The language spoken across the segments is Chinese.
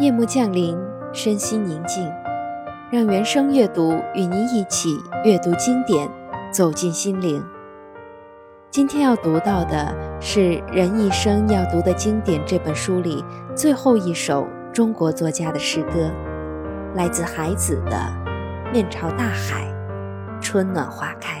夜幕降临，身心宁静，让原声阅读与您一起阅读经典，走进心灵。今天要读到的是《人一生要读的经典》这本书里最后一首中国作家的诗歌，来自海子的《面朝大海，春暖花开》。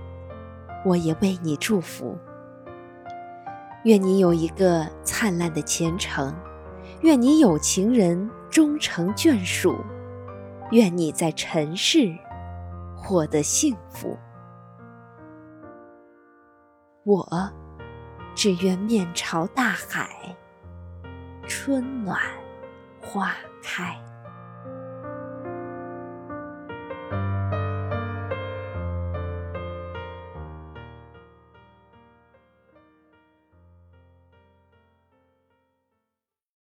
我也为你祝福，愿你有一个灿烂的前程，愿你有情人终成眷属，愿你在尘世获得幸福。我只愿面朝大海，春暖花开。